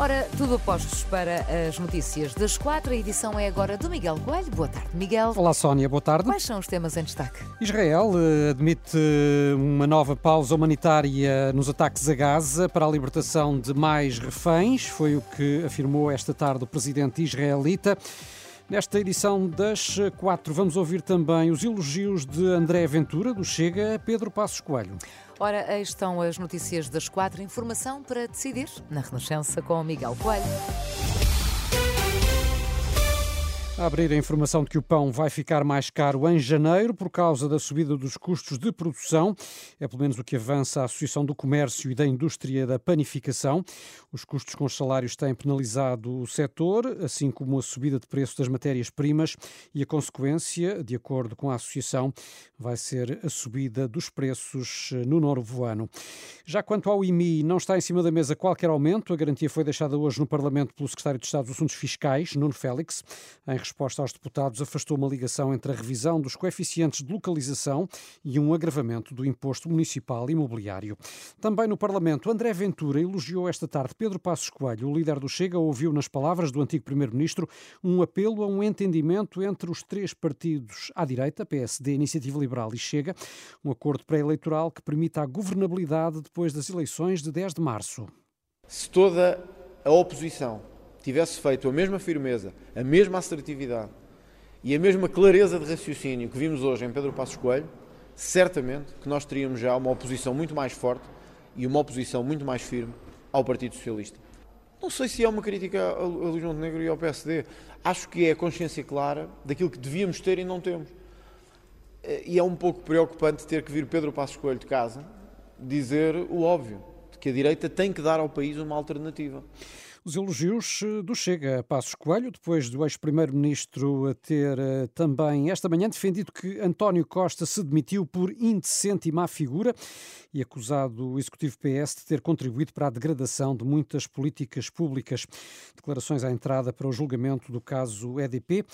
Ora, tudo postos para as notícias das quatro. A edição é agora do Miguel Coelho. Boa tarde, Miguel. Olá, Sónia. Boa tarde. Quais são os temas em destaque? Israel eh, admite eh, uma nova pausa humanitária nos ataques a Gaza para a libertação de mais reféns. Foi o que afirmou esta tarde o presidente israelita. Nesta edição das quatro, vamos ouvir também os elogios de André Ventura, do Chega, a Pedro Passos Coelho. Ora, aí estão as notícias das quatro. Informação para decidir na Renascença com o Miguel Coelho. Abrir a informação de que o pão vai ficar mais caro em janeiro por causa da subida dos custos de produção. É pelo menos o que avança a Associação do Comércio e da Indústria da Panificação. Os custos com os salários têm penalizado o setor, assim como a subida de preço das matérias-primas e a consequência, de acordo com a Associação, vai ser a subida dos preços no novo ano. Já quanto ao IMI, não está em cima da mesa qualquer aumento. A garantia foi deixada hoje no Parlamento pelo Secretário de Estado dos Assuntos Fiscais, Nuno Félix, em resposta aos deputados, afastou uma ligação entre a revisão dos coeficientes de localização e um agravamento do imposto municipal imobiliário. Também no Parlamento, André Ventura elogiou esta tarde Pedro Passos Coelho. O líder do Chega ouviu nas palavras do antigo primeiro-ministro um apelo a um entendimento entre os três partidos à direita, PSD, Iniciativa Liberal e Chega, um acordo pré-eleitoral que permita a governabilidade depois das eleições de 10 de março. Se toda a oposição tivesse feito a mesma firmeza, a mesma assertividade e a mesma clareza de raciocínio que vimos hoje em Pedro Passos Coelho, certamente que nós teríamos já uma oposição muito mais forte e uma oposição muito mais firme ao Partido Socialista. Não sei se é uma crítica a Luís Montenegro e ao PSD. Acho que é a consciência clara daquilo que devíamos ter e não temos. E é um pouco preocupante ter que vir Pedro Passos Coelho de casa dizer o óbvio, de que a direita tem que dar ao país uma alternativa os elogios eh, do Chega. Passos Coelho, depois do ex-primeiro-ministro ter eh, também esta manhã defendido que António Costa se demitiu por indecente e má figura e acusado o executivo PS de ter contribuído para a degradação de muitas políticas públicas. Declarações à entrada para o julgamento do caso EDP,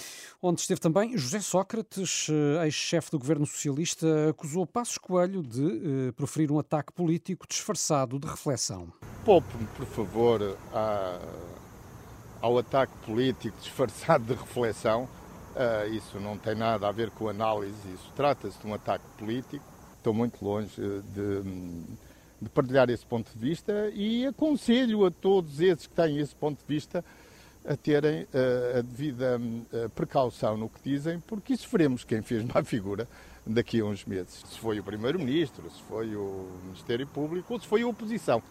onde esteve também José Sócrates, eh, ex-chefe do governo socialista, acusou Passos Coelho de proferir um ataque político disfarçado de reflexão. Poupe-me, por favor, a, ao ataque político disfarçado de reflexão. Uh, isso não tem nada a ver com análise, isso trata-se de um ataque político. Estou muito longe de, de partilhar esse ponto de vista e aconselho a todos esses que têm esse ponto de vista a terem uh, a devida uh, precaução no que dizem, porque isso veremos quem fez má figura daqui a uns meses. Se foi o Primeiro-Ministro, se foi o Ministério Público ou se foi a oposição.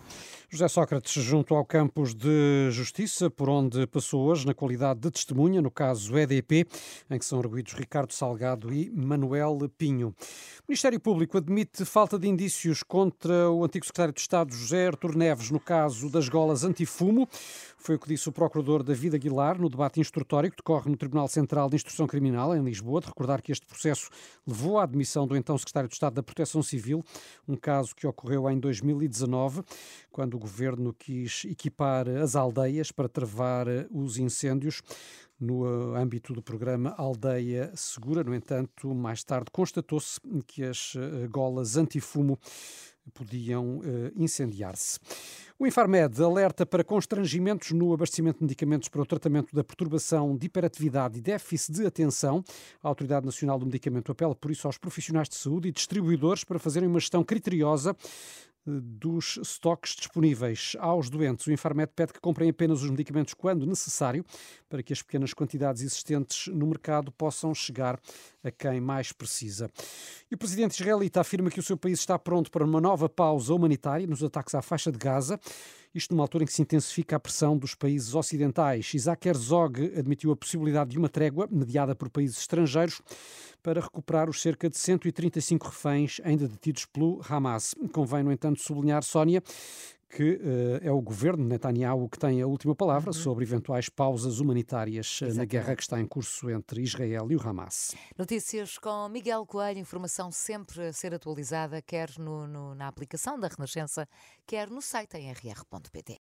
José Sócrates, junto ao campus de Justiça, por onde passou hoje na qualidade de testemunha, no caso EDP, em que são arguídos Ricardo Salgado e Manuel Pinho. O Ministério Público admite falta de indícios contra o antigo secretário de Estado José Artur Neves no caso das golas antifumo. Foi o que disse o procurador David Aguilar no debate instrutório que decorre no Tribunal Central de Instrução Criminal, em Lisboa. De recordar que este processo levou à admissão do então secretário de Estado da Proteção Civil, um caso que ocorreu em 2019, quando o governo quis equipar as aldeias para travar os incêndios no âmbito do programa Aldeia Segura. No entanto, mais tarde constatou-se que as eh, golas antifumo podiam eh, incendiar-se. O Infarmed alerta para constrangimentos no abastecimento de medicamentos para o tratamento da perturbação de hiperatividade e déficit de atenção. A Autoridade Nacional do Medicamento apela por isso aos profissionais de saúde e distribuidores para fazerem uma gestão criteriosa dos estoques disponíveis aos doentes. O Infarmed pede que comprem apenas os medicamentos quando necessário, para que as pequenas quantidades existentes no mercado possam chegar a quem mais precisa. E o presidente israelita afirma que o seu país está pronto para uma nova pausa humanitária nos ataques à faixa de Gaza. Isto numa altura em que se intensifica a pressão dos países ocidentais. Isaac Herzog admitiu a possibilidade de uma trégua, mediada por países estrangeiros, para recuperar os cerca de 135 reféns ainda detidos pelo Hamas. Convém, no entanto, sublinhar, Sónia, que uh, é o governo Netanyahu que tem a última palavra uhum. sobre eventuais pausas humanitárias Exatamente. na guerra que está em curso entre Israel e o Hamas. Notícias com Miguel Coelho, informação sempre a ser atualizada, quer no, no, na aplicação da Renascença, quer no site em rr.pt.